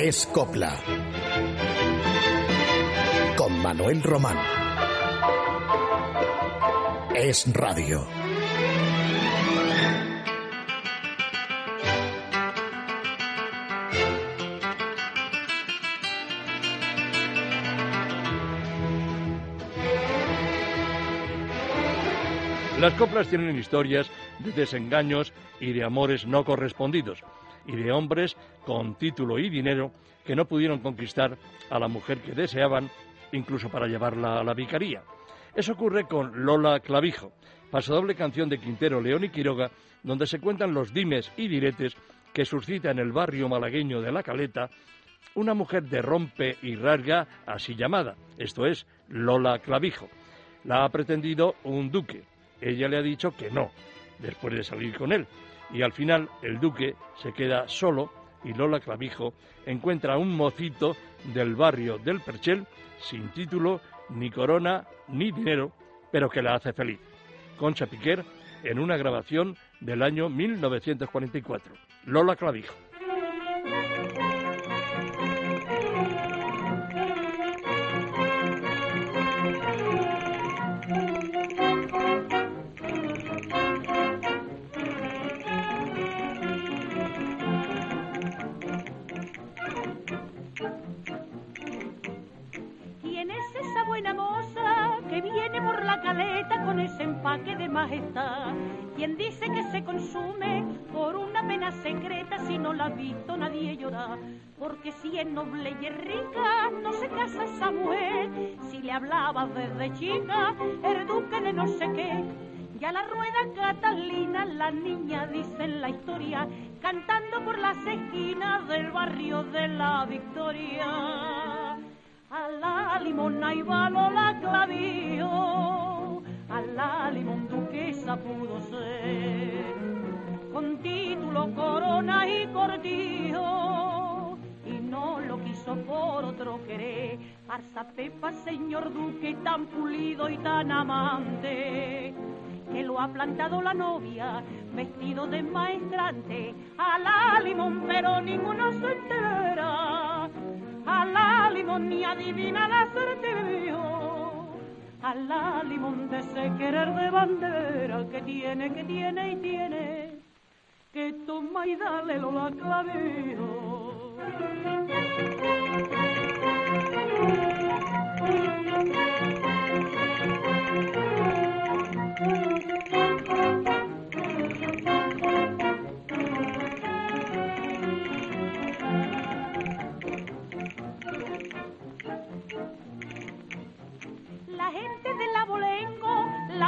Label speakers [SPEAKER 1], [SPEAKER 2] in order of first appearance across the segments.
[SPEAKER 1] Es Copla. Con Manuel Román. Es Radio.
[SPEAKER 2] Las coplas tienen historias de desengaños y de amores no correspondidos, y de hombres con título y dinero que no pudieron conquistar a la mujer que deseaban, incluso para llevarla a la vicaría. Eso ocurre con Lola Clavijo, pasodoble canción de Quintero, León y Quiroga, donde se cuentan los dimes y diretes que suscita en el barrio malagueño de La Caleta una mujer de rompe y rasga así llamada, esto es, Lola Clavijo. La ha pretendido un duque, ella le ha dicho que no, después de salir con él. Y al final el duque se queda solo y Lola Clavijo encuentra un mocito del barrio del Perchel, sin título, ni corona, ni dinero, pero que la hace feliz. Concha Piquer en una grabación del año 1944. Lola Clavijo.
[SPEAKER 3] Si es noble y es rica, no se casa Samuel. Si le hablaba desde chica, el duque de no sé qué. Ya la rueda Catalina, la niña dice en la historia, cantando por las esquinas del barrio de la Victoria. A la limona y balo la clavío a la limón duquesa pudo ser, con título, corona y cordillo, y por otro querer, Arza Pepa, señor duque, tan pulido y tan amante, que lo ha plantado la novia, vestido de maestrante, a la limón, pero ninguno se entera, a la limón ni adivina la certeza. A la limón de ese querer de bandera que tiene, que tiene y tiene, que toma y dale lo la claveo.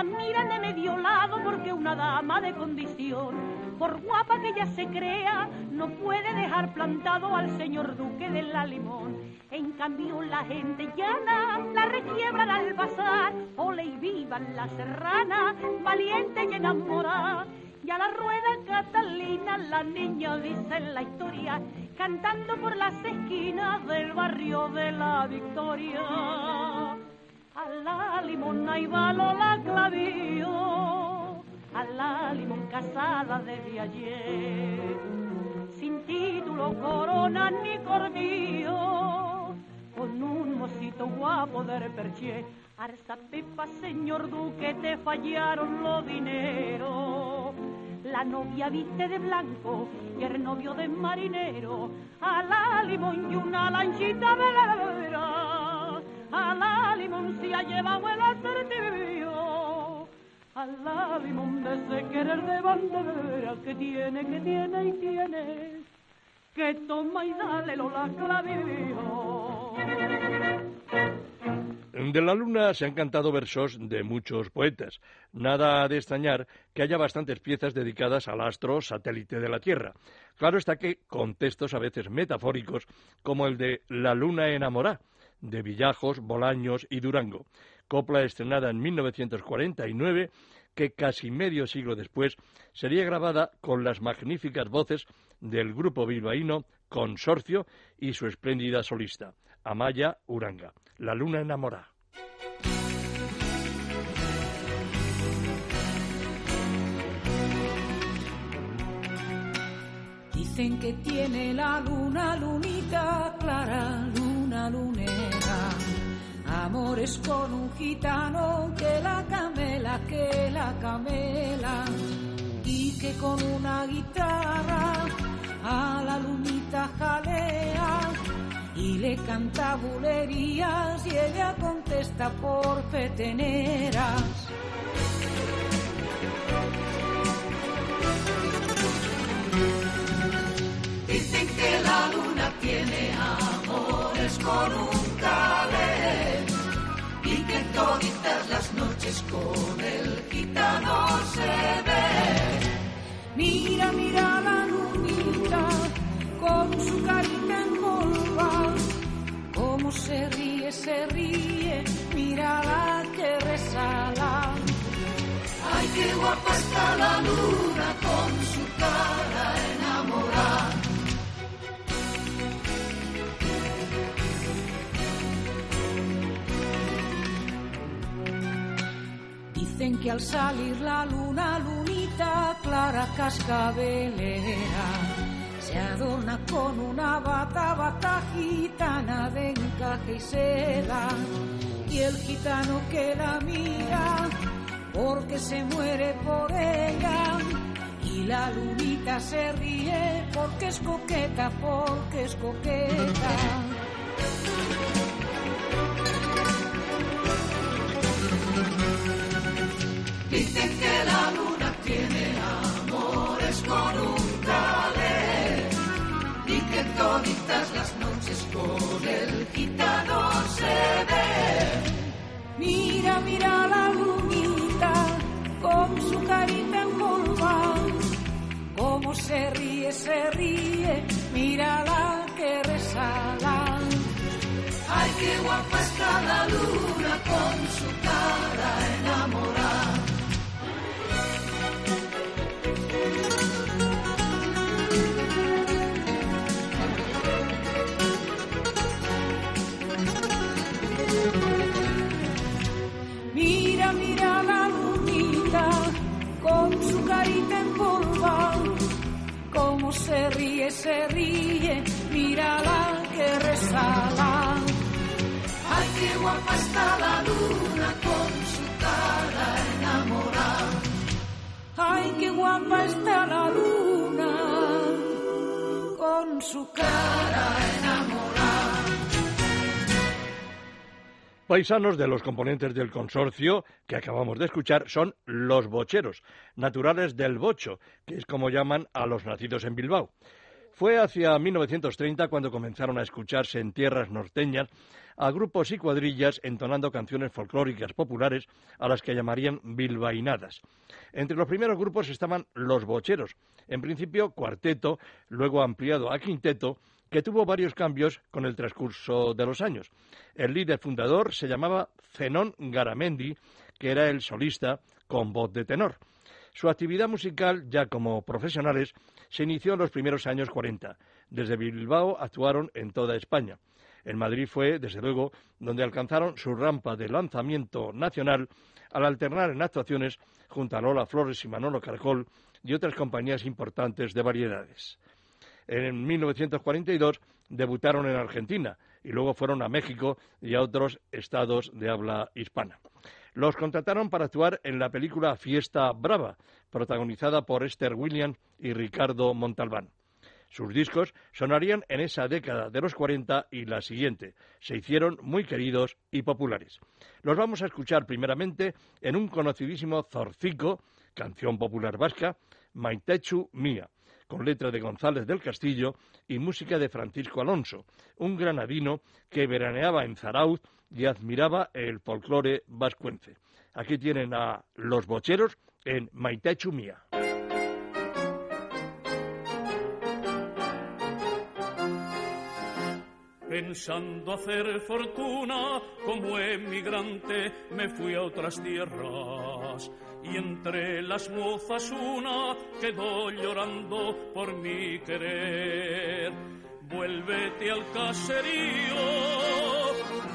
[SPEAKER 3] Mira de medio lado porque una dama de condición, por guapa que ella se crea, no puede dejar plantado al señor duque de la limón. En cambio la gente llana la requiebran al pasar, ole y vivan la serrana, valiente y enamorada. Y a la rueda Catalina la niña dice en la historia, cantando por las esquinas del barrio de la Victoria a la limona y balo la clavío, casada desde ayer, sin título, corona ni cordillo, con un mocito guapo de perché, arza pepa, señor duque, te fallaron los dineros. La novia viste de blanco y el novio de marinero, a la limón y una lanchita velera. A la limón se ha llevado el acertijo, de la
[SPEAKER 2] luna se han cantado versos de muchos poetas. Nada de extrañar que haya bastantes piezas dedicadas al astro satélite de la Tierra. Claro está que con textos a veces metafóricos, como el de La luna enamorada, de Villajos, Bolaños y Durango, copla estrenada en 1949 que casi medio siglo después sería grabada con las magníficas voces del grupo bilbaíno Consorcio y su espléndida solista, Amaya Uranga, La Luna Enamorada.
[SPEAKER 4] Dicen que tiene la luna, lunita clara, luna lunera. Amores con un gitano que la camela, que la camela. Y que con una guitarra a la lunita jalea y le canta bulerías y ella contesta por peteneras. Dicen que la luna tiene amores con un toditas las noches con el gitano se ve. Mira, mira la lunita con su carita en polva, cómo se ríe, se ríe, mira la que resala. Ay, qué guapa está la luna con su cara Que al salir la luna, lunita clara cascabelera, se adorna con una bata, bata gitana de encaje y seda. Y el gitano que la mira, porque se muere por ella. Y la lunita se ríe porque es coqueta, porque es coqueta. Toditas las noches con el gitano se ve. Mira, mira la lunita con su carita en polva, cómo se ríe, se ríe, mira la que resala. Ay, qué guapa está la luna con su cara enamorada. Se ríe, se ríe, mira la que resala. Ay, qué guapa está la luna con su cara enamorada. Ay, qué guapa está la luna con su cara enamorada.
[SPEAKER 2] Paisanos de los componentes del consorcio que acabamos de escuchar son los bocheros, naturales del bocho, que es como llaman a los nacidos en Bilbao. Fue hacia 1930 cuando comenzaron a escucharse en tierras norteñas a grupos y cuadrillas entonando canciones folclóricas populares a las que llamarían bilbainadas. Entre los primeros grupos estaban los bocheros, en principio cuarteto, luego ampliado a quinteto, que tuvo varios cambios con el transcurso de los años. El líder fundador se llamaba Zenón Garamendi, que era el solista con voz de tenor. Su actividad musical, ya como profesionales, se inició en los primeros años 40. Desde Bilbao actuaron en toda España. En Madrid fue, desde luego, donde alcanzaron su rampa de lanzamiento nacional al alternar en actuaciones junto a Lola Flores y Manolo Caracol y otras compañías importantes de variedades. En 1942 debutaron en Argentina y luego fueron a México y a otros estados de habla hispana. Los contrataron para actuar en la película Fiesta Brava, protagonizada por Esther Williams y Ricardo Montalbán. Sus discos sonarían en esa década de los 40 y la siguiente. Se hicieron muy queridos y populares. Los vamos a escuchar primeramente en un conocidísimo zorcico, canción popular vasca, Maitechu Mía, con letra de González del Castillo y música de Francisco Alonso, un granadino que veraneaba en Zarauz y admiraba el folclore vascuence. Aquí tienen a los bocheros en Maitechu Mía.
[SPEAKER 5] Pensando hacer fortuna como emigrante me fui a otras tierras y entre las mozas una quedó llorando por mi querer. Vuélvete al caserío,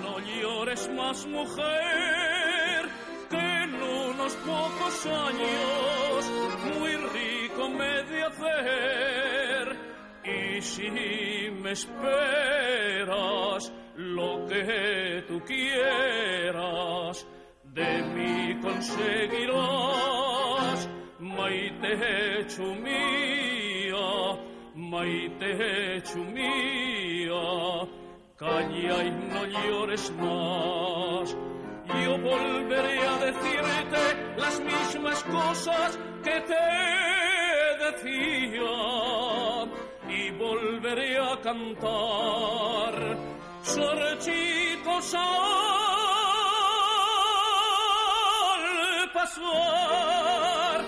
[SPEAKER 5] no llores más mujer, que en unos pocos años muy rico me de hacer si me esperas lo que tú quieras, de mí conseguirás, maite chumía, maite chumía, calla y no llores más. Yo volveré a decirte las mismas cosas que te decía volveré a cantar. Sorchitos al pasar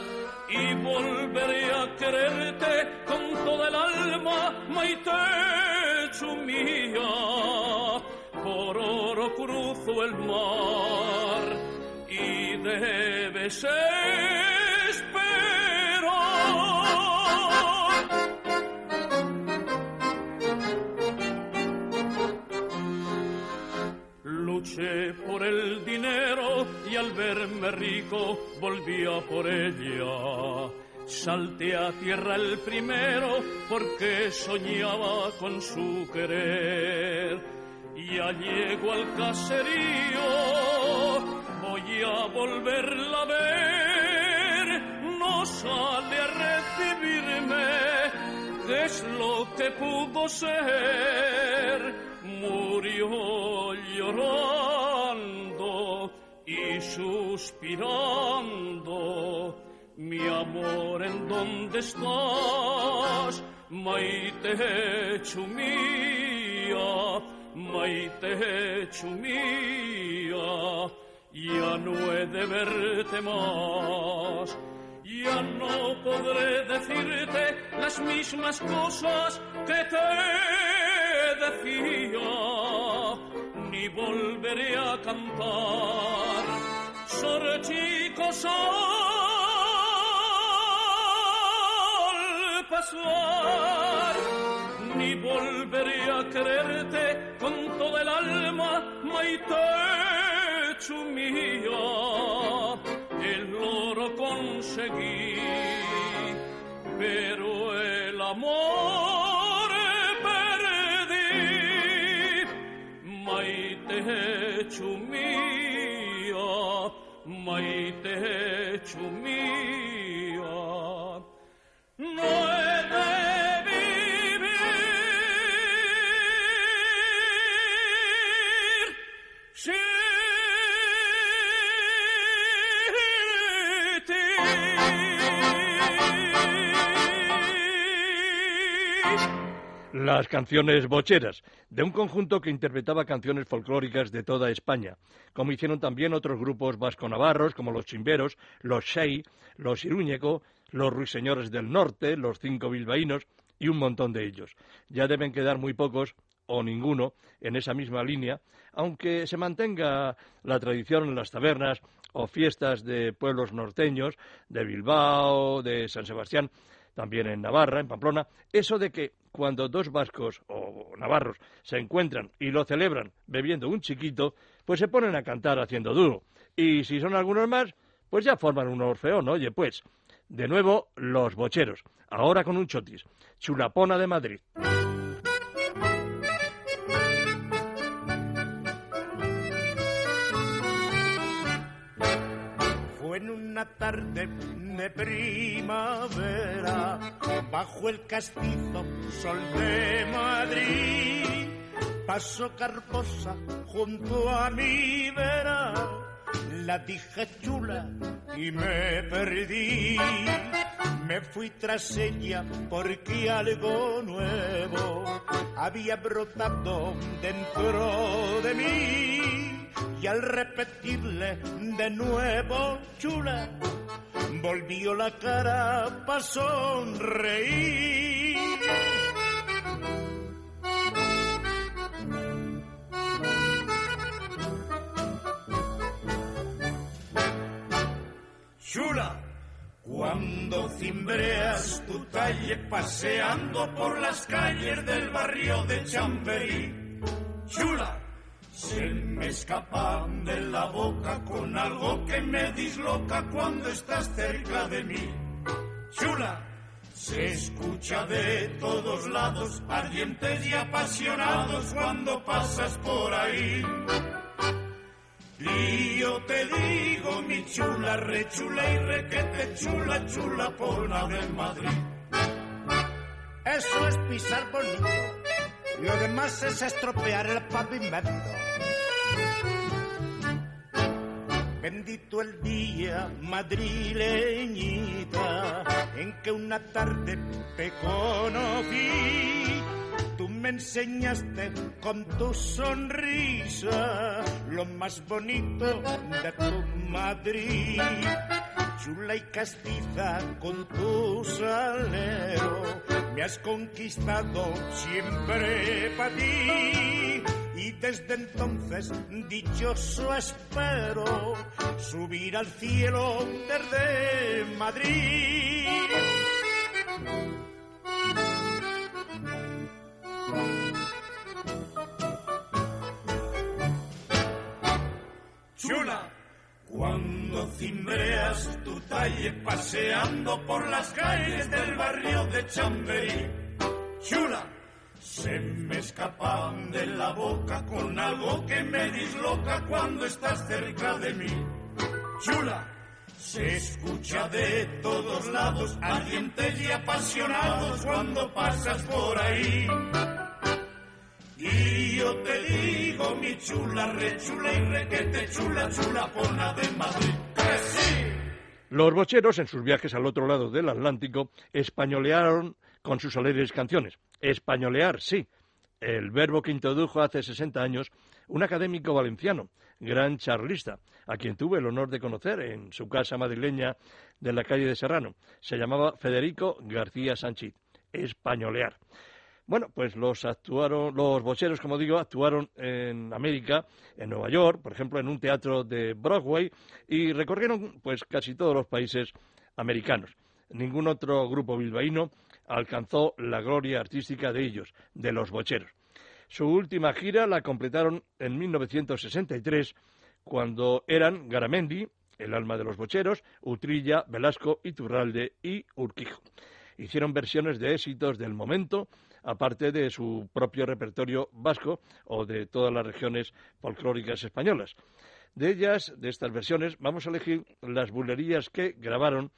[SPEAKER 5] y volveré a quererte con toda el alma, maite mía. Por oro cruzo el mar y debes Por el dinero y al verme rico volvía por ella. Salté a tierra el primero porque soñaba con su querer. Ya llego al caserío, voy a volverla a ver. No sale a recibirme, ¿qué es lo que pudo ser? Murió llorando y suspirando. Mi amor, ¿en dónde estás? Maite chumía, maite chumía, ya no he de verte más. Ya no podré decirte las mismas cosas que te ni volveré a cantar. Sor chicos al pasar, ni volveré a quererte con toda el alma, maite mía. El oro conseguí, pero el amor maite chumía.
[SPEAKER 2] Las canciones bocheras, de un conjunto que interpretaba canciones folclóricas de toda España, como hicieron también otros grupos vasco-navarros como los Chimberos, los Shei, los Iruñeco, los Ruiseñores del Norte, los Cinco Bilbaínos y un montón de ellos. Ya deben quedar muy pocos o ninguno en esa misma línea, aunque se mantenga la tradición en las tabernas o fiestas de pueblos norteños, de Bilbao, de San Sebastián, también en Navarra, en Pamplona, eso de que cuando dos vascos o navarros se encuentran y lo celebran bebiendo un chiquito, pues se ponen a cantar haciendo duro. Y si son algunos más, pues ya forman un orfeón, oye, pues. De nuevo, los bocheros, ahora con un chotis, chulapona de Madrid.
[SPEAKER 6] En una tarde de primavera, bajo el castizo sol de Madrid, pasó Carposa junto a mi vera, la dije chula y me perdí. Me fui tras ella porque algo nuevo había brotado dentro de mí. Y al repetirle de nuevo chula, volvió la cara para sonreír. Chula, cuando cimbreas tu talle paseando por las calles del barrio de Chamberí. Chula, se me escapan de la boca con algo que me disloca cuando estás cerca de mí. Chula, se escucha de todos lados, ardientes y apasionados cuando pasas por ahí. Y yo te digo, mi chula, rechula y requete chula, chula pona de Madrid.
[SPEAKER 7] Eso es pisar bonito. Lo demás es estropear el pavimento. Bendito el día, madrileñita, en que una tarde te conocí. Tú me enseñaste con tu sonrisa lo más bonito de tu Madrid. Chula y castiza con tu salero, me has conquistado siempre para ti y desde entonces dichoso espero subir al cielo desde Madrid.
[SPEAKER 6] Chula, cuando cimbreas tu talle paseando por las calles del barrio de Chamberí. Chula, se me escapan de la boca con algo que me disloca cuando estás cerca de mí. Chula, se escucha de todos lados, ardientes y apasionados cuando pasas por ahí. Y yo te digo, mi chula, rechula y requete chula, chula pona de Madrid. ¡Que sí!
[SPEAKER 2] Los bocheros, en sus viajes al otro lado del Atlántico, españolearon con sus alegres canciones. Españolear, sí, el verbo que introdujo hace 60 años un académico valenciano, gran charlista, a quien tuve el honor de conocer en su casa madrileña de la calle de Serrano. Se llamaba Federico García Sánchez. Españolear. Bueno, pues los actuaron, los bocheros, como digo, actuaron en América, en Nueva York, por ejemplo, en un teatro de Broadway, y recorrieron pues casi todos los países americanos. Ningún otro grupo bilbaíno alcanzó la gloria artística de ellos, de los bocheros. Su última gira la completaron en 1963, cuando eran Garamendi, el alma de los bocheros, Utrilla, Velasco, Iturralde y Urquijo. Hicieron versiones de éxitos del momento, aparte de su propio repertorio vasco o de todas las regiones folclóricas españolas. De ellas, de estas versiones, vamos a elegir las bulerías que grabaron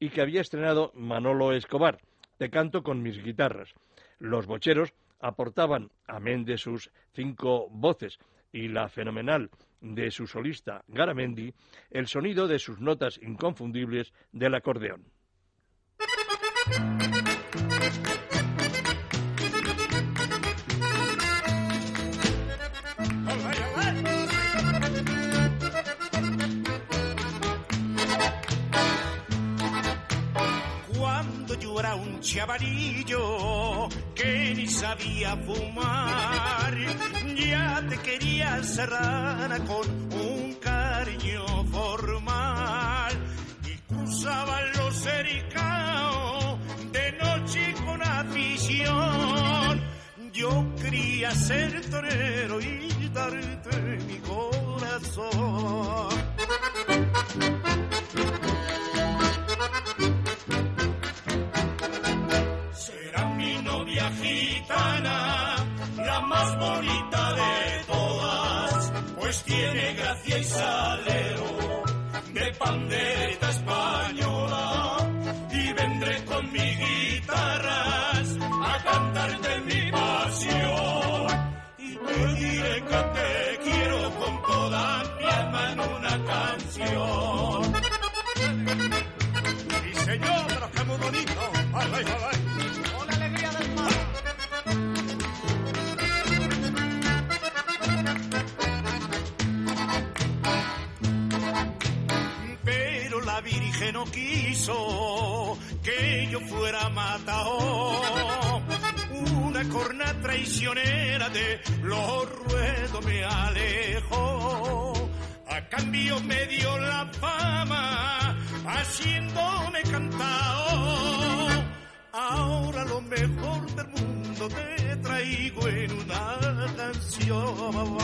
[SPEAKER 2] y que había estrenado Manolo Escobar, Te canto con mis guitarras. Los bocheros aportaban, amén de sus cinco voces y la fenomenal de su solista Garamendi, el sonido de sus notas inconfundibles del acordeón.
[SPEAKER 7] Chavalillo que ni sabía fumar, ya te quería serrana con un cariño formal y cruzaba los ericaos de noche con afición. Yo quería ser torero y darte mi corazón.
[SPEAKER 6] Bonita de todas, pues tiene gracia y salero de española. Que
[SPEAKER 7] yo fuera matado. Una corna traicionera de los ruedos me alejó. A cambio me dio la fama haciéndome cantao. Ahora lo mejor del mundo te traigo en una canción.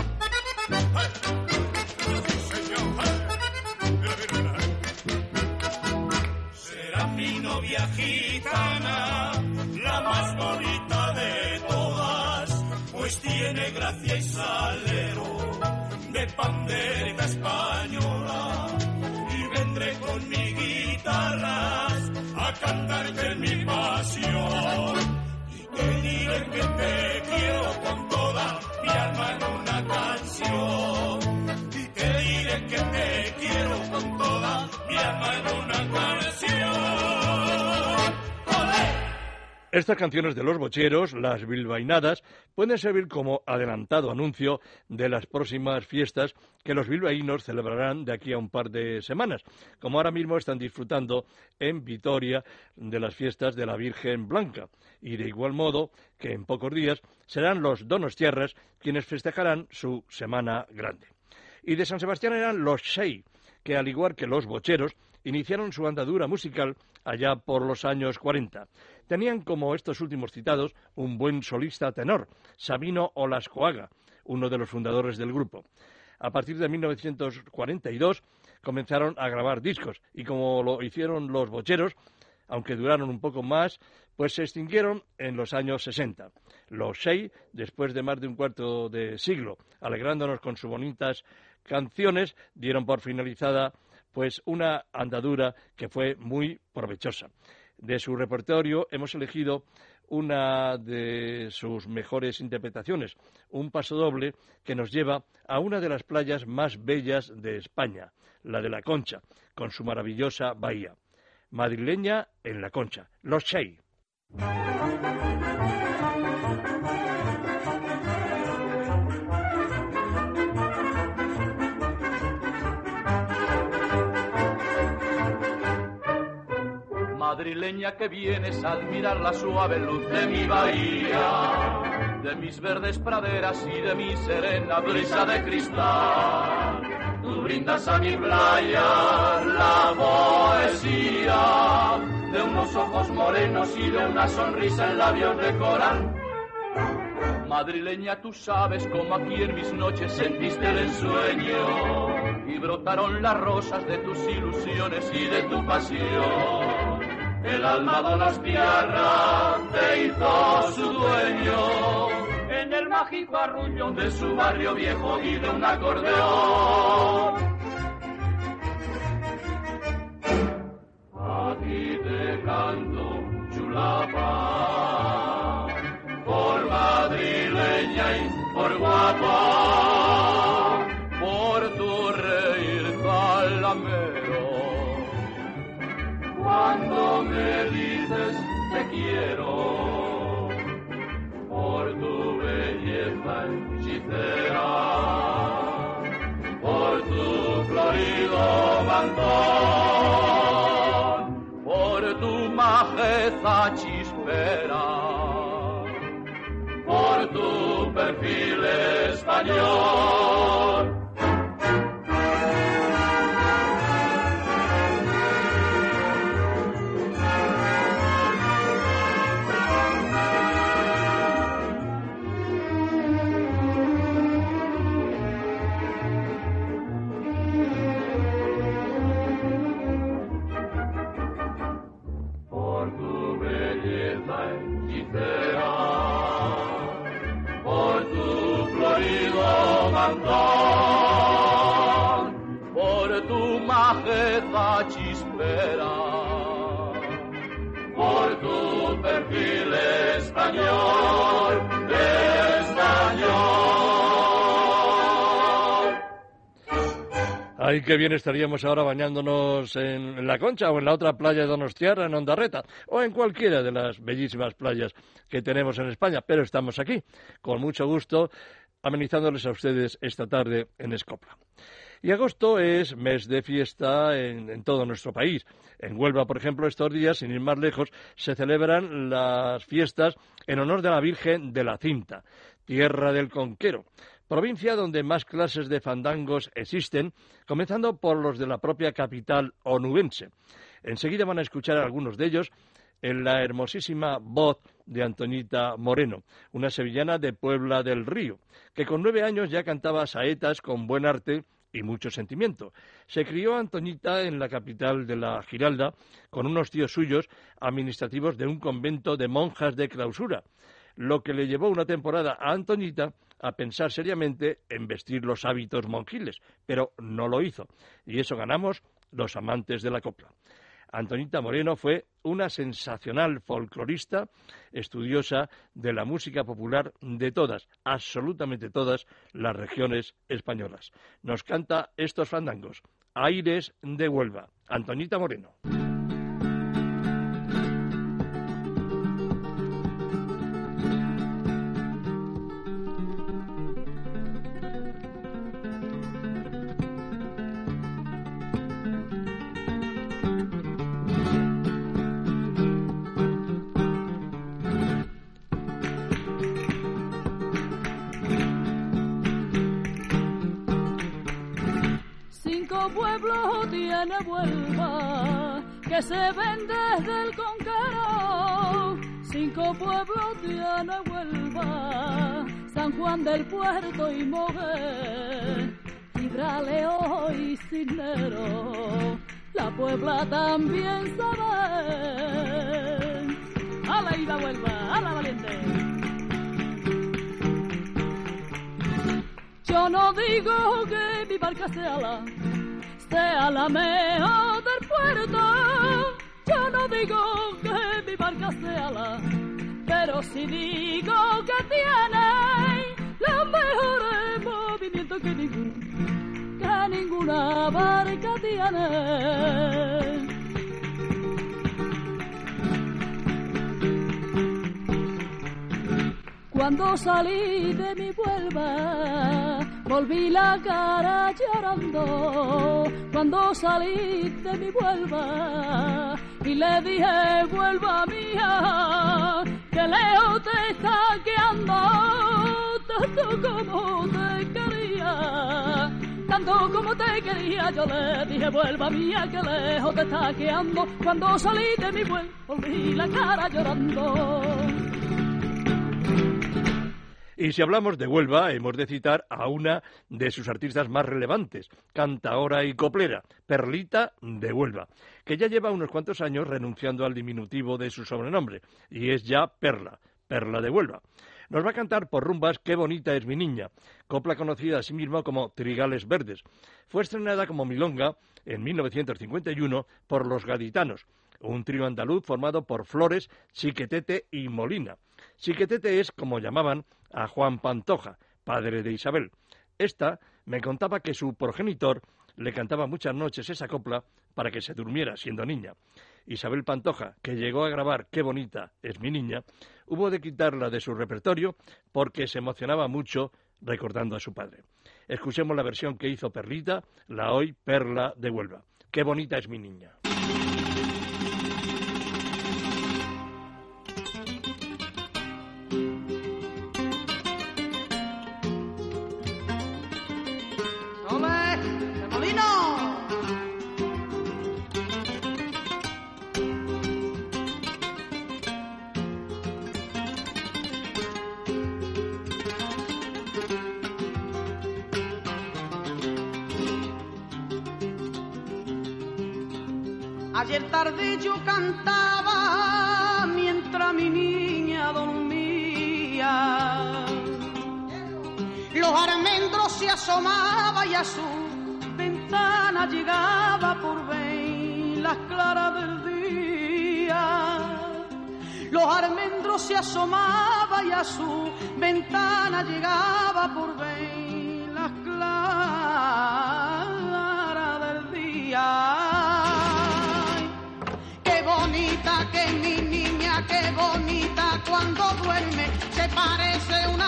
[SPEAKER 7] Sí, señor. ¡Ay!
[SPEAKER 6] La más bonita de todas, pues tiene gracia y salero de pandereta española. Y vendré con mi guitarra a cantarte mi pasión. Y te diré que te quiero con toda mi alma
[SPEAKER 2] Estas canciones de los bocheros, las bilbainadas, pueden servir como adelantado anuncio de las próximas fiestas que los bilbaínos celebrarán de aquí a un par de semanas, como ahora mismo están disfrutando en Vitoria de las fiestas de la Virgen Blanca, y de igual modo que en pocos días serán los donostiarras quienes festejarán su Semana Grande. Y de San Sebastián eran los Sei, que al igual que los bocheros, iniciaron su andadura musical allá por los años 40. Tenían, como estos últimos citados, un buen solista tenor, Sabino Olascoaga, uno de los fundadores del grupo. A partir de 1942 comenzaron a grabar discos y como lo hicieron los bocheros, aunque duraron un poco más, pues se extinguieron en los años 60. Los seis, después de más de un cuarto de siglo, alegrándonos con sus bonitas canciones, dieron por finalizada pues una andadura que fue muy provechosa. De su repertorio hemos elegido una de sus mejores interpretaciones, un paso doble que nos lleva a una de las playas más bellas de España, la de la Concha, con su maravillosa bahía. Madrileña en la Concha, Los Chey.
[SPEAKER 8] Madrileña que vienes a admirar la suave luz de mi bahía, de mis verdes praderas y de mi serena brisa de cristal. Tú brindas a mi playa la poesía de unos ojos morenos y de una sonrisa en labios de coral. Madrileña, tú sabes cómo aquí en mis noches sentiste el ensueño y brotaron las rosas de tus ilusiones y de tu pasión. El alma donostiarra te hizo su dueño. En el mágico arrullo de su barrio viejo y de un acordeón. A ti te canto, chulapa, por madrileña y por guapa, por tu belleza hechicera, por tu florido mantón, por tu majeza chispera, por tu perfil español. Español, español.
[SPEAKER 2] Ay, qué bien estaríamos ahora bañándonos en, la Concha o en la otra playa de Donostiarra, en Ondarreta, o en cualquiera de las bellísimas playas que tenemos en España. Pero estamos aquí, con mucho gusto, amenizándoles a ustedes esta tarde en Escopla. Y agosto es mes de fiesta en, todo nuestro país. En Huelva, por ejemplo, estos días, sin ir más lejos, se celebran las fiestas en honor de la Virgen de la Cinta, tierra del Conquero provincia donde más clases de fandangos existen, comenzando por los de la propia capital onubense. Enseguida van a escuchar algunos de ellos en la hermosísima voz de Antonita Moreno, una sevillana de Puebla del Río, que con nueve años ya cantaba saetas con buen arte y mucho sentimiento. Se crió Antoñita en la capital de la Giralda con unos tíos suyos administrativos de un convento de monjas de clausura, lo que le llevó una temporada a Antoñita a pensar seriamente en vestir los hábitos monjiles, pero no lo hizo, y eso ganamos los amantes de la copla. Antonita Moreno fue una sensacional folclorista, estudiosa de la música popular de todas, absolutamente todas las regiones españolas. Nos canta estos fandangos, Aires de Huelva. Antonita Moreno.
[SPEAKER 9] Se ven desde el Conquero. Cinco pueblos tiene Huelva, San Juan del Puerto y Moguer, Gibraleo y Cisnero. La Puebla también sabe. A la ida Huelva, a la valiente. Yo no digo que mi barca sea la sea la mejor del puerto. No digo que mi barca sea la, pero sí digo que tiene los mejores movimientos que ningún, que ninguna barca tiene. Cuando salí de mi vuelva, volví la cara llorando. Cuando salí de mi vuelva, y le dije, vuelva mía, que lejos te está quedando, tanto como te quería. Tanto como te quería, yo le dije, vuelva mía, que lejos te está quedando. Cuando salí de mi vuelva, volví la cara llorando.
[SPEAKER 2] Y si hablamos de Huelva, hemos de citar a una de sus artistas más relevantes, cantaora y coplera, Perlita de Huelva, que ya lleva unos cuantos años renunciando al diminutivo de su sobrenombre, y es ya Perla, Perla de Huelva. Nos va a cantar por rumbas Qué bonita es mi niña, copla conocida a sí misma como Trigales Verdes. Fue estrenada como milonga en 1951 por Los Gaditanos, un trío andaluz formado por Flores, Chiquetete y Molina. Chiquetete es, como llamaban, a Juan Pantoja, padre de Isabel. Esta me contaba que su progenitor le cantaba muchas noches esa copla para que se durmiera siendo niña. Isabel Pantoja, que llegó a grabar Qué bonita es mi niña, hubo de quitarla de su repertorio porque se emocionaba mucho recordando a su padre. Escuchemos la versión que hizo Perlita, la hoy Perla de Huelva. Qué bonita es mi niña.
[SPEAKER 10] Asomaba y a su ventana llegaba por ver las claras del día. Los almendros se asomaba y a su ventana llegaba por ver las claras del día bonita que mi niña, qué bonita cuando duerme, se parece una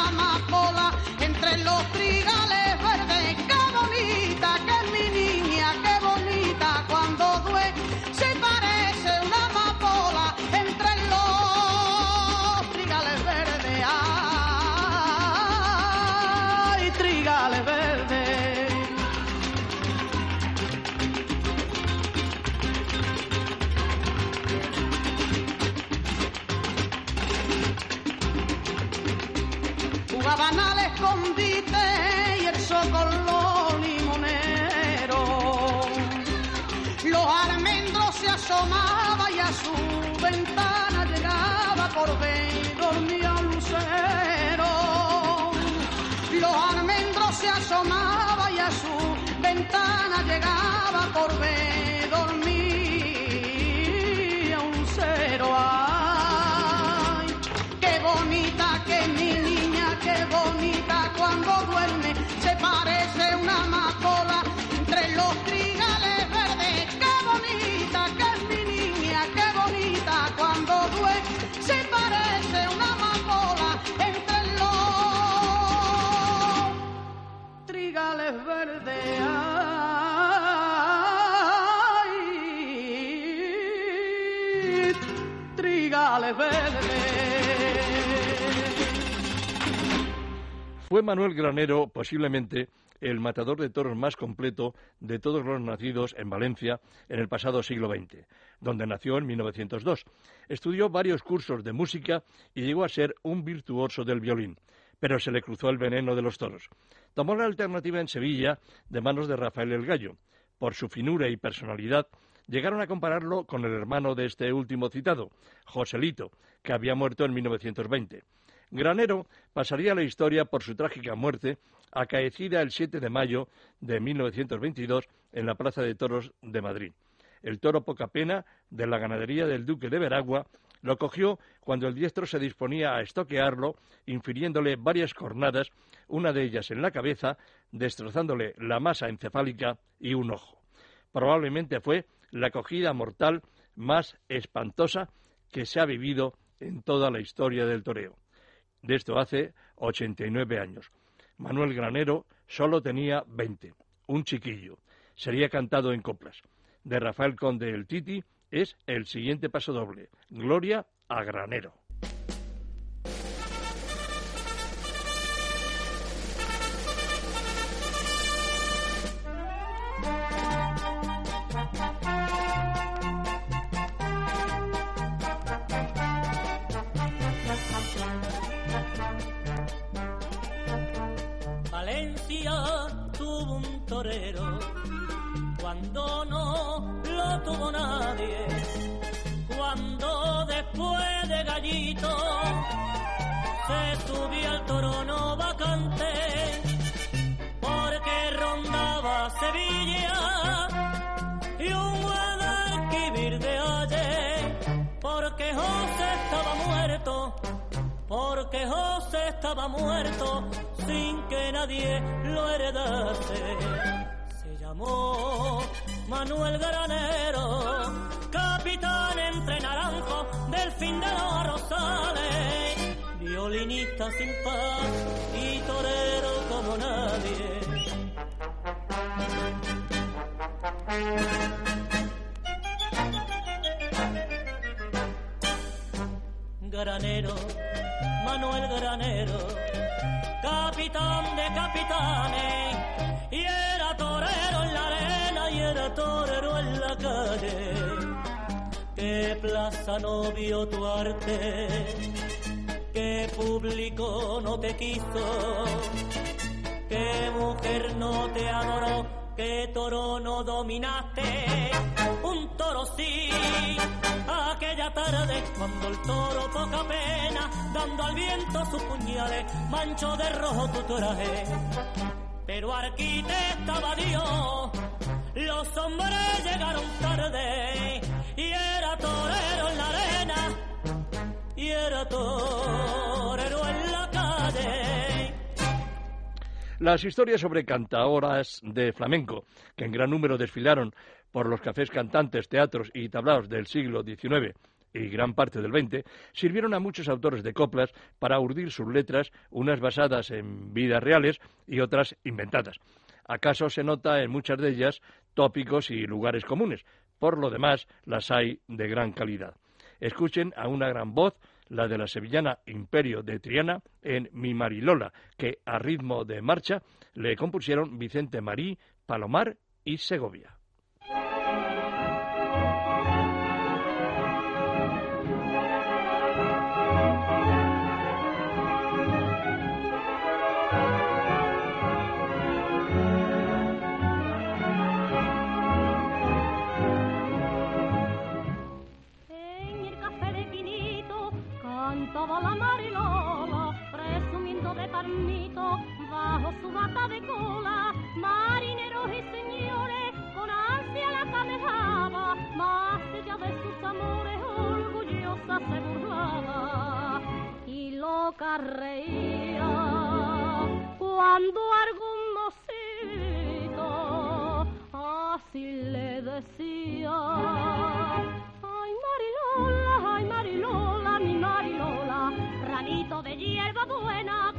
[SPEAKER 10] asomaba y a su ventana llegaba por ver dormía un lucero. Los almendros se asomaba y a su ventana llegaba por ver dormía
[SPEAKER 2] Fue Manuel Granero posiblemente el matador de toros más completo de todos los nacidos en Valencia en el pasado siglo XX, donde nació en 1902. Estudió varios cursos de música y llegó a ser un virtuoso del violín, pero se le cruzó el veneno de los toros. Tomó la alternativa en Sevilla de manos de Rafael el Gallo. Por su finura y personalidad, llegaron a compararlo con el hermano de este último citado, Joselito, que había muerto en 1920. Granero pasaría a la historia por su trágica muerte, acaecida el 7 de mayo de 1922 en la Plaza de Toros de Madrid. El toro poca pena de la ganadería del Duque de Veragua lo cogió cuando el diestro se disponía a estoquearlo, infiriéndole varias cornadas, una de ellas en la cabeza, destrozándole la masa encefálica y un ojo. Probablemente fue la cogida mortal más espantosa que se ha vivido en toda la historia del toreo. De esto hace 89 años. Manuel Granero solo tenía 20, un chiquillo. Sería cantado en coplas. De Rafael Conde el Titi es el siguiente paso doble. Gloria a Granero.
[SPEAKER 11] Cuando el toro poca pena, dando al viento sus puñales, mancho de rojo tu toraje. Pero arquite estaba Dios, los hombres llegaron tarde, y era torero en la arena, y era torero en la calle.
[SPEAKER 2] Las historias sobre cantaoras de flamenco, que en gran número desfilaron por los cafés cantantes, teatros y tablaos del siglo XIX y gran parte del XX, sirvieron a muchos autores de coplas para urdir sus letras, unas basadas en vidas reales y otras inventadas. Acaso se nota en muchas de ellas tópicos y lugares comunes, por lo demás las hay de gran calidad. Escuchen a una gran voz la de la sevillana Imperio de Triana en Mi Marilola, que a ritmo de marcha le compusieron Vicente Marí, Palomar y Segovia.
[SPEAKER 3] Bata de cola. Marineros y señores, con ansia
[SPEAKER 12] más allá de sus amores orgullosa se burlaba y loca reía cuando algún mocito así le decía ay Marilola, ay Marilola, mi Marilola ranito de hierba buena,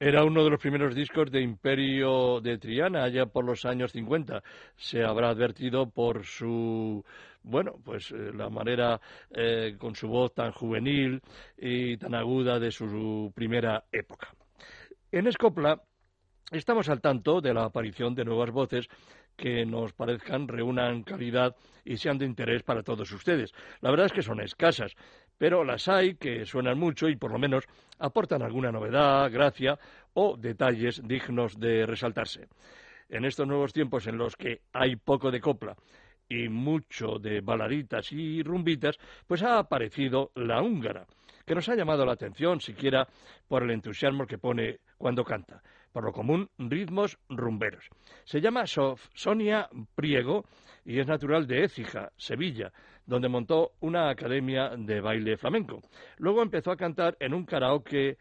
[SPEAKER 2] Era uno de los primeros discos de Imperio de Triana, allá por los años 50. Se habrá advertido por su, bueno, pues eh, la manera eh, con su voz tan juvenil y tan aguda de su primera época. En Escopla estamos al tanto de la aparición de nuevas voces que nos parezcan reúnan calidad y sean de interés para todos ustedes. La verdad es que son escasas, pero las hay que suenan mucho y por lo menos aportan alguna novedad, gracia o detalles dignos de resaltarse. En estos nuevos tiempos en los que hay poco de copla y mucho de baladitas y rumbitas, pues ha aparecido la húngara, que nos ha llamado la atención siquiera por el entusiasmo que pone cuando canta por lo común ritmos rumberos. Se llama Sof Sonia Priego y es natural de Écija, Sevilla, donde montó una academia de baile flamenco. Luego empezó a cantar en un karaoke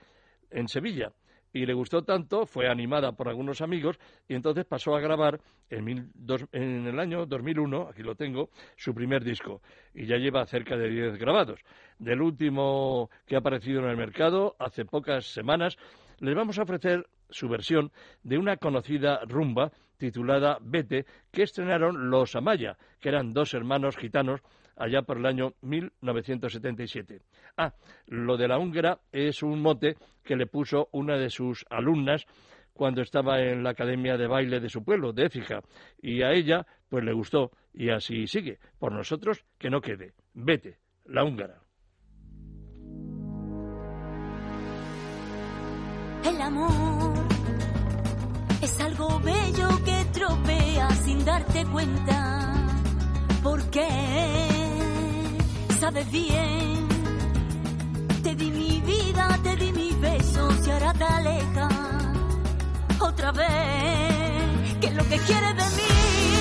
[SPEAKER 2] en Sevilla y le gustó tanto, fue animada por algunos amigos y entonces pasó a grabar en, mil dos, en, el año 2001, aquí lo tengo, su primer disco y ya lleva cerca de 10 grabados. Del último que ha aparecido en el mercado hace pocas semanas, les vamos a ofrecer su versión de una conocida rumba titulada Vete, que estrenaron los Amaya, que eran dos hermanos gitanos allá por el año 1977. Ah, lo de la húngara es un mote que le puso una de sus alumnas cuando estaba en la academia de baile de su pueblo, de Écija, y a ella pues le gustó y así sigue. Por nosotros que no quede. Vete, la húngara.
[SPEAKER 13] El amor es algo bello que tropea sin darte cuenta. Porque sabes bien, te di mi vida, te di mis besos y ahora te aleja otra vez. ¿Qué es lo que quieres de mí?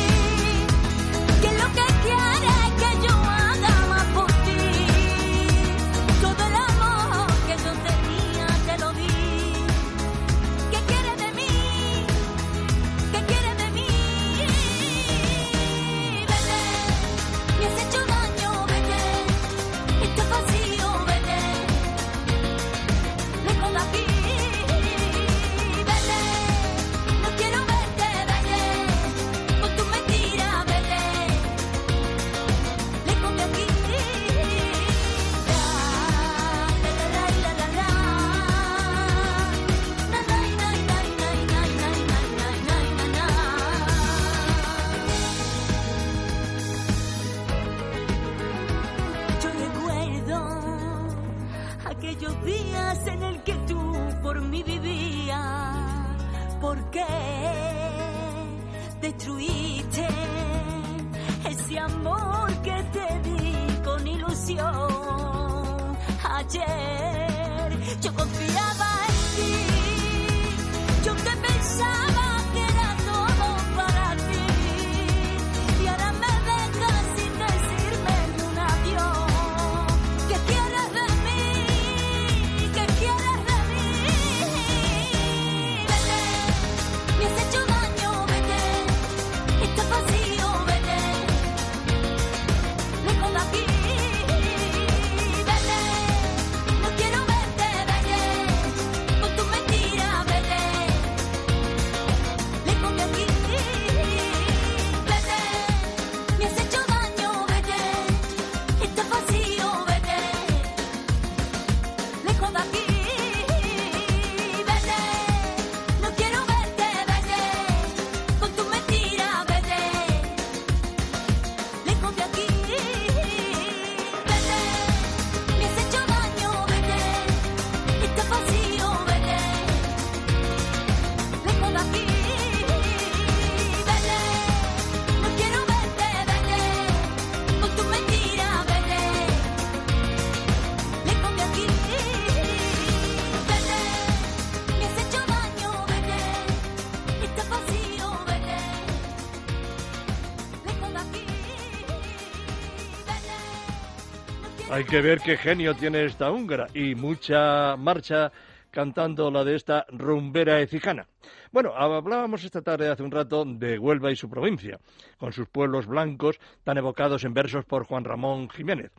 [SPEAKER 2] Hay que ver qué genio tiene esta húngara y mucha marcha cantando la de esta rumbera ecijana. Bueno, hablábamos esta tarde hace un rato de Huelva y su provincia, con sus pueblos blancos tan evocados en versos por Juan Ramón Jiménez.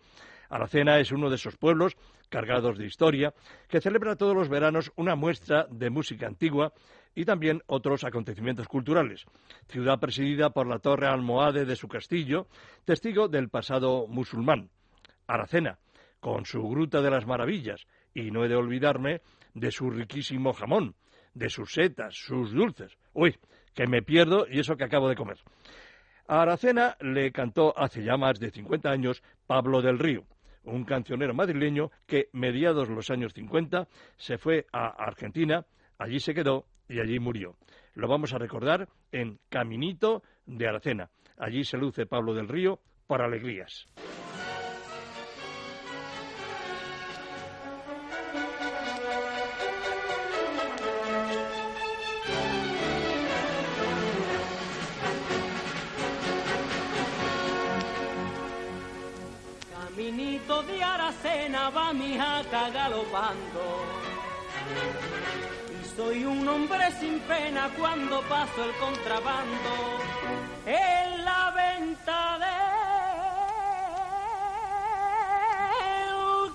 [SPEAKER 2] Aracena es uno de esos pueblos cargados de historia que celebra todos los veranos una muestra de música antigua y también otros acontecimientos culturales. Ciudad presidida por la torre almohade de su castillo, testigo del pasado musulmán. Aracena, con su Gruta de las Maravillas, y no he de olvidarme de su riquísimo jamón, de sus setas, sus dulces. Uy, que me pierdo y eso que acabo de comer. A Aracena le cantó hace ya más de 50 años Pablo del Río, un cancionero madrileño que, mediados los años 50, se fue a Argentina, allí se quedó y allí murió. Lo vamos a recordar en Caminito de Aracena. Allí se luce Pablo del Río por alegrías.
[SPEAKER 11] Va mi jaca galopando. Y soy un hombre sin pena cuando paso el contrabando en la venta del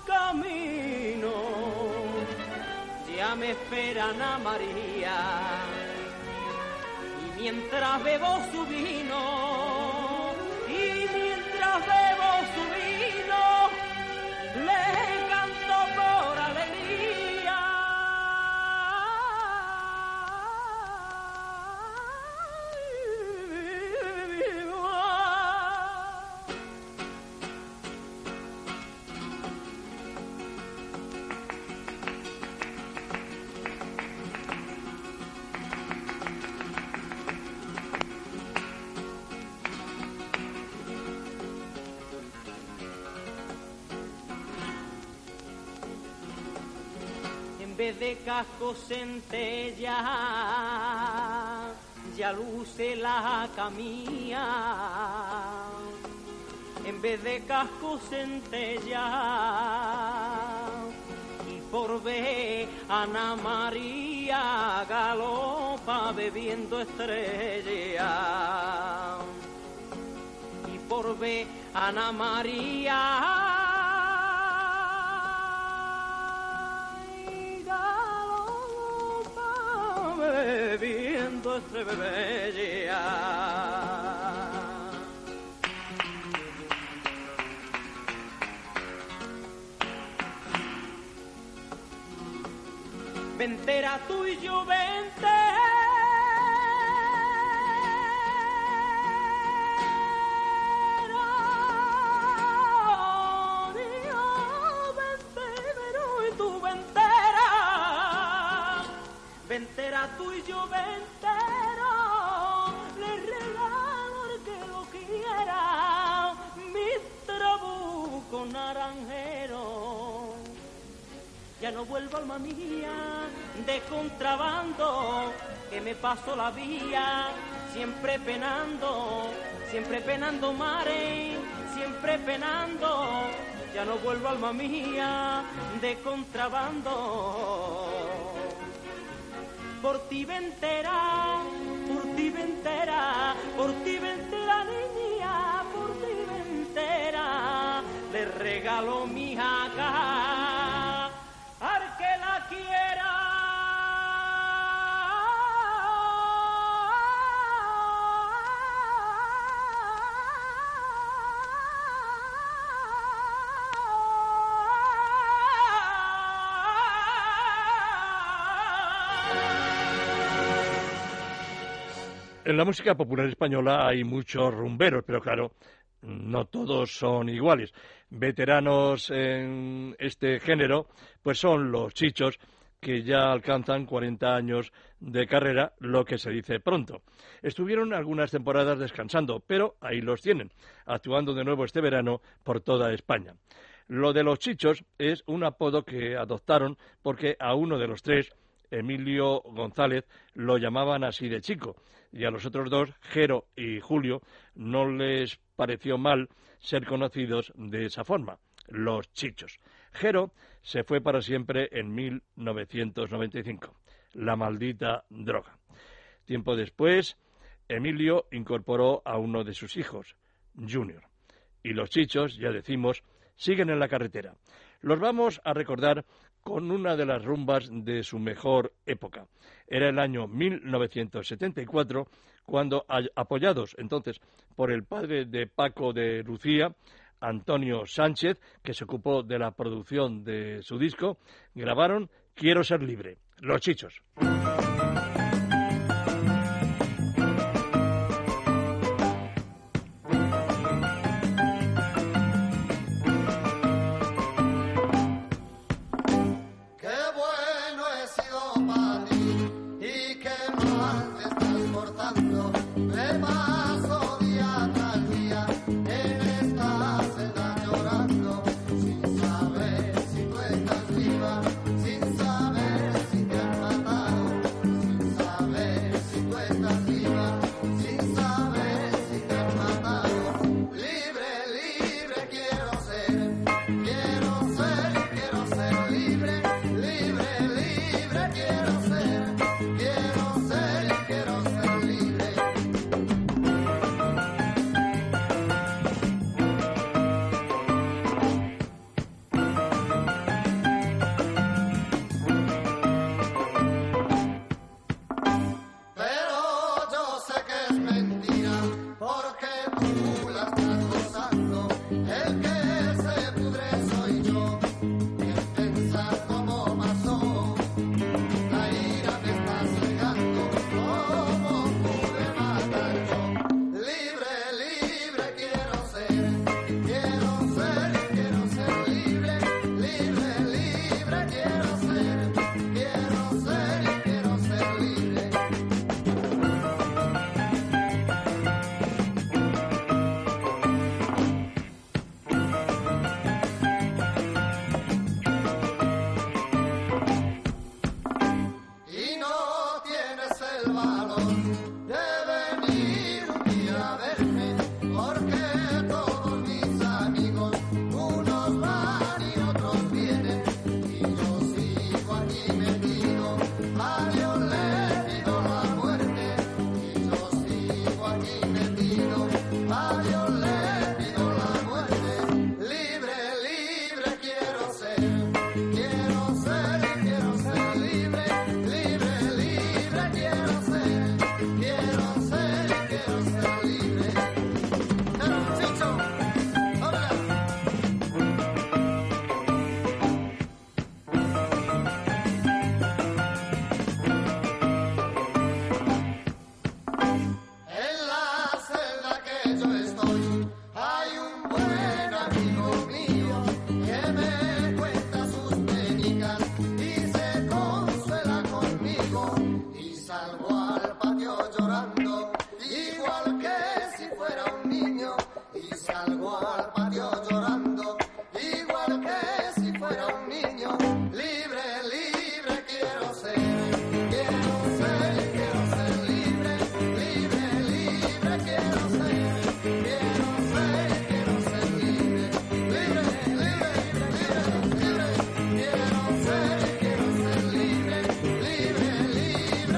[SPEAKER 11] camino. Ya me espera Ana María y mientras bebo su vino casco centella, ya luce la camilla. En vez de casco centella, y por ver Ana María galopa bebiendo estrella. Y por ver Ana María nostre beveglia. Ventera tu y yo vente. ventera tú y yo no vuelvo alma mía de contrabando, que me paso la vía, siempre penando, siempre penando mare, siempre penando. Ya no vuelvo alma mía de contrabando por ti ventera, por ti ventera, por ti ventera niña, por ti ventera, le regalo mi jaca
[SPEAKER 2] En la música popular española hay muchos rumberos, pero claro, no todos son iguales. Veteranos en este género, pues son los chichos que ya alcanzan 40 años de carrera, lo que se dice pronto. Estuvieron algunas temporadas descansando, pero ahí los tienen, actuando de nuevo este verano por toda España. Lo de los chichos es un apodo que adoptaron porque a uno de los tres, Emilio González, lo llamaban así de chico, y a los otros dos, Jero y Julio, no les pareció mal ser conocidos de esa forma, los chichos. Jero se fue para siempre en 1995, la maldita droga. Tiempo después, Emilio incorporó a uno de sus hijos, Junior. Y los chichos, ya decimos, siguen en la carretera. Los vamos a recordar con una de las rumbas de su mejor época. Era el año 1974 cuando, apoyados entonces por el padre de Paco de Lucía, Antonio Sánchez, que se ocupó de la producción de su disco, grabaron Quiero ser libre, Los Chichos.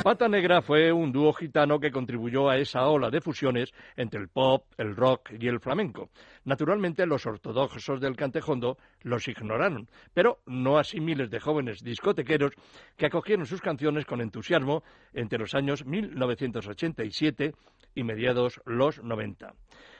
[SPEAKER 2] Pata Negra fue un dúo gitano que contribuyó a esa ola de fusiones entre el pop, el rock y el flamenco. Naturalmente, los ortodoxos del cantejondo los ignoraron, pero no así miles de jóvenes discotequeros que acogieron sus canciones con entusiasmo entre los años 1987 y mediados los 90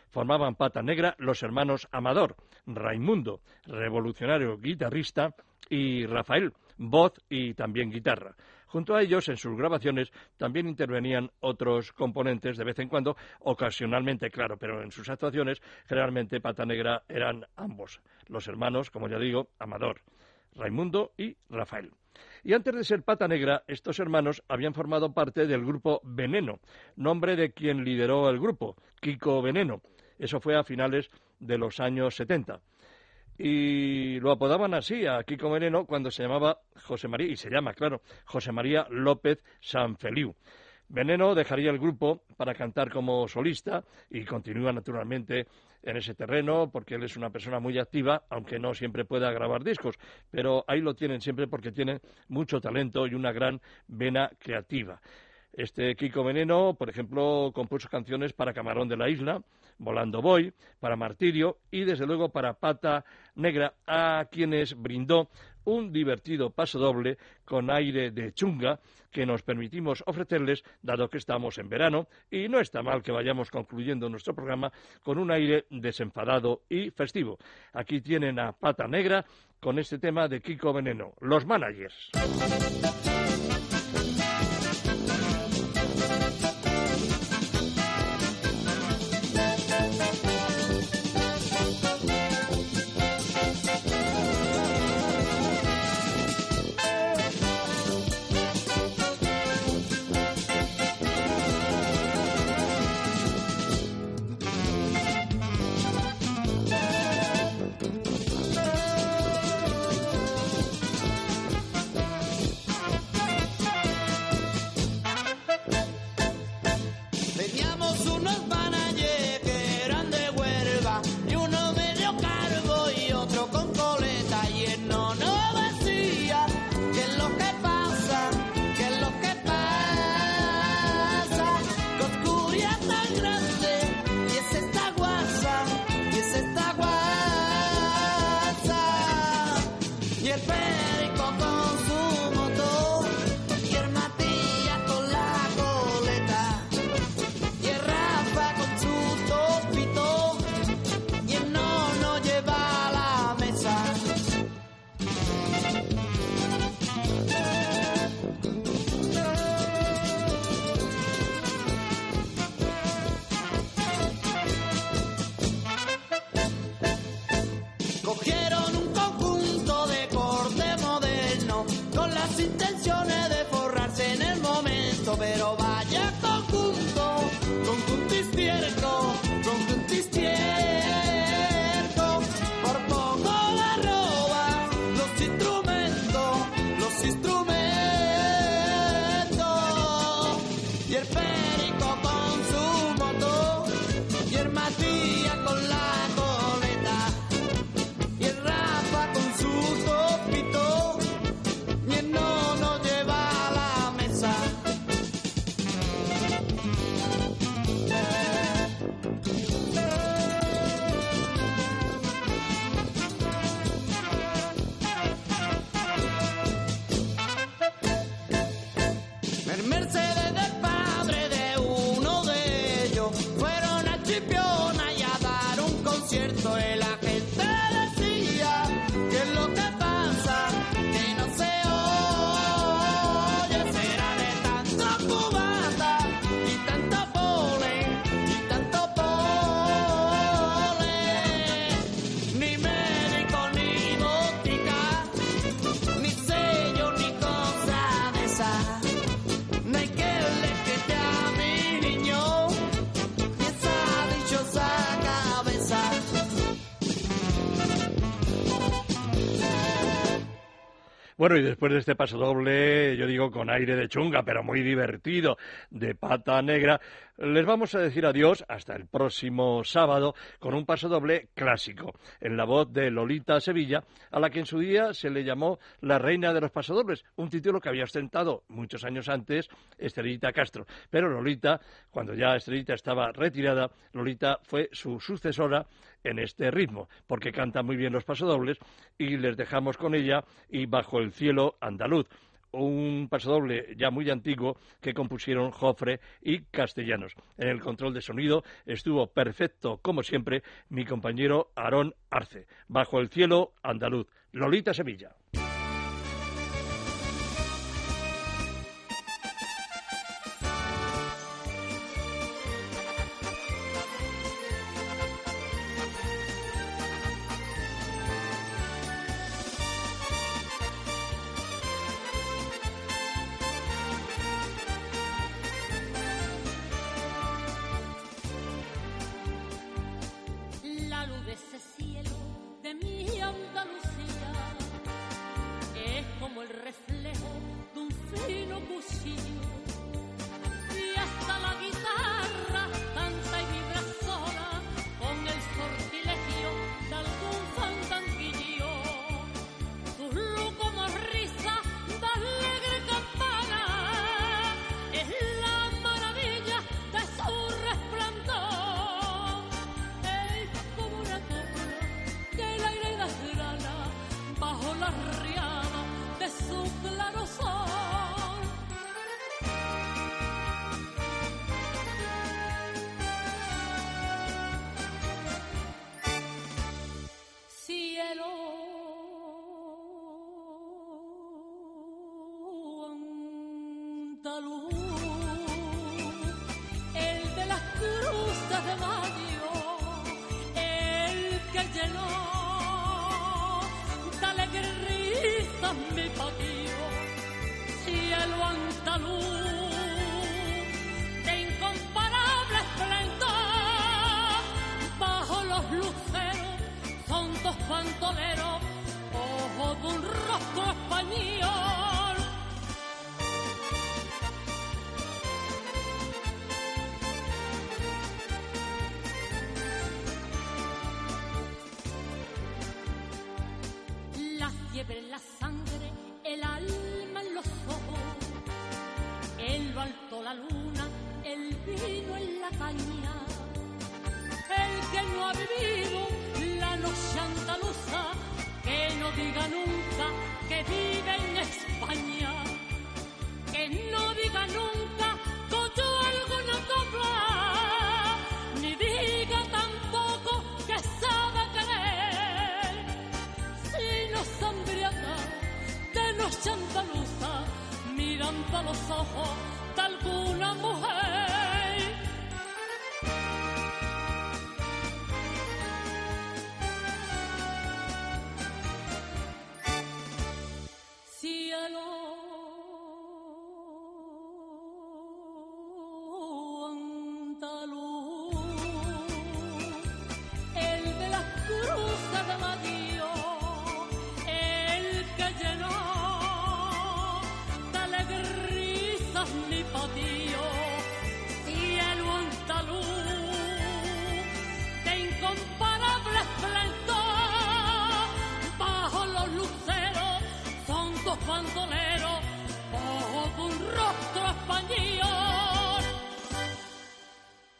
[SPEAKER 2] formaban Pata Negra los hermanos Amador, Raimundo, revolucionario guitarrista, y Rafael, voz y también guitarra. Junto a ellos, en sus grabaciones, también intervenían otros componentes de vez en cuando, ocasionalmente, claro, pero en sus actuaciones, generalmente Pata Negra eran ambos, los hermanos, como ya digo, Amador, Raimundo y Rafael. Y antes de ser Pata Negra, estos hermanos habían formado parte del grupo Veneno, nombre de quien lideró el grupo, Kiko Veneno. Eso fue a finales de los años 70 y lo apodaban así a Kiko Veneno cuando se llamaba José María, y se llama, claro, José María López Sanfeliu. Veneno dejaría el grupo para cantar como solista y continúa naturalmente en ese terreno porque él es una persona muy activa, aunque no siempre pueda grabar discos, pero ahí lo tienen siempre porque tiene mucho talento y una gran vena creativa. Este Kiko Veneno, por ejemplo, compuso canciones para Camarón de la Isla, Volando Voy, para Martirio y desde luego para Pata Negra, a quienes brindó un divertido paso doble con aire de chunga que nos permitimos ofrecerles, dado que estamos en verano, y no está mal que vayamos concluyendo nuestro programa con un aire desenfadado y festivo. Aquí tienen a Pata Negra con este tema de Kiko Veneno, los managers.
[SPEAKER 14] si Bueno, y después de este paso doble, yo digo con aire de chunga, pero muy divertido, de pata negra, les vamos a decir adiós hasta el próximo sábado con un paso doble clásico, en la voz de Lolita Sevilla, a la que en su día se le llamó la reina de los pasodobles, un título que había ostentado muchos años antes Estrellita Castro. Pero Lolita, cuando ya Estrellita estaba retirada, Lolita fue su sucesora en este ritmo, porque canta muy bien los pasodobles y les dejamos con ella y bajo el cielo andaluz un pasodoble ya muy antiguo que compusieron Jofre y Castellanos. En el control de sonido estuvo perfecto, como siempre, mi compañero Aarón Arce. Bajo el cielo andaluz, Lolita Sevilla.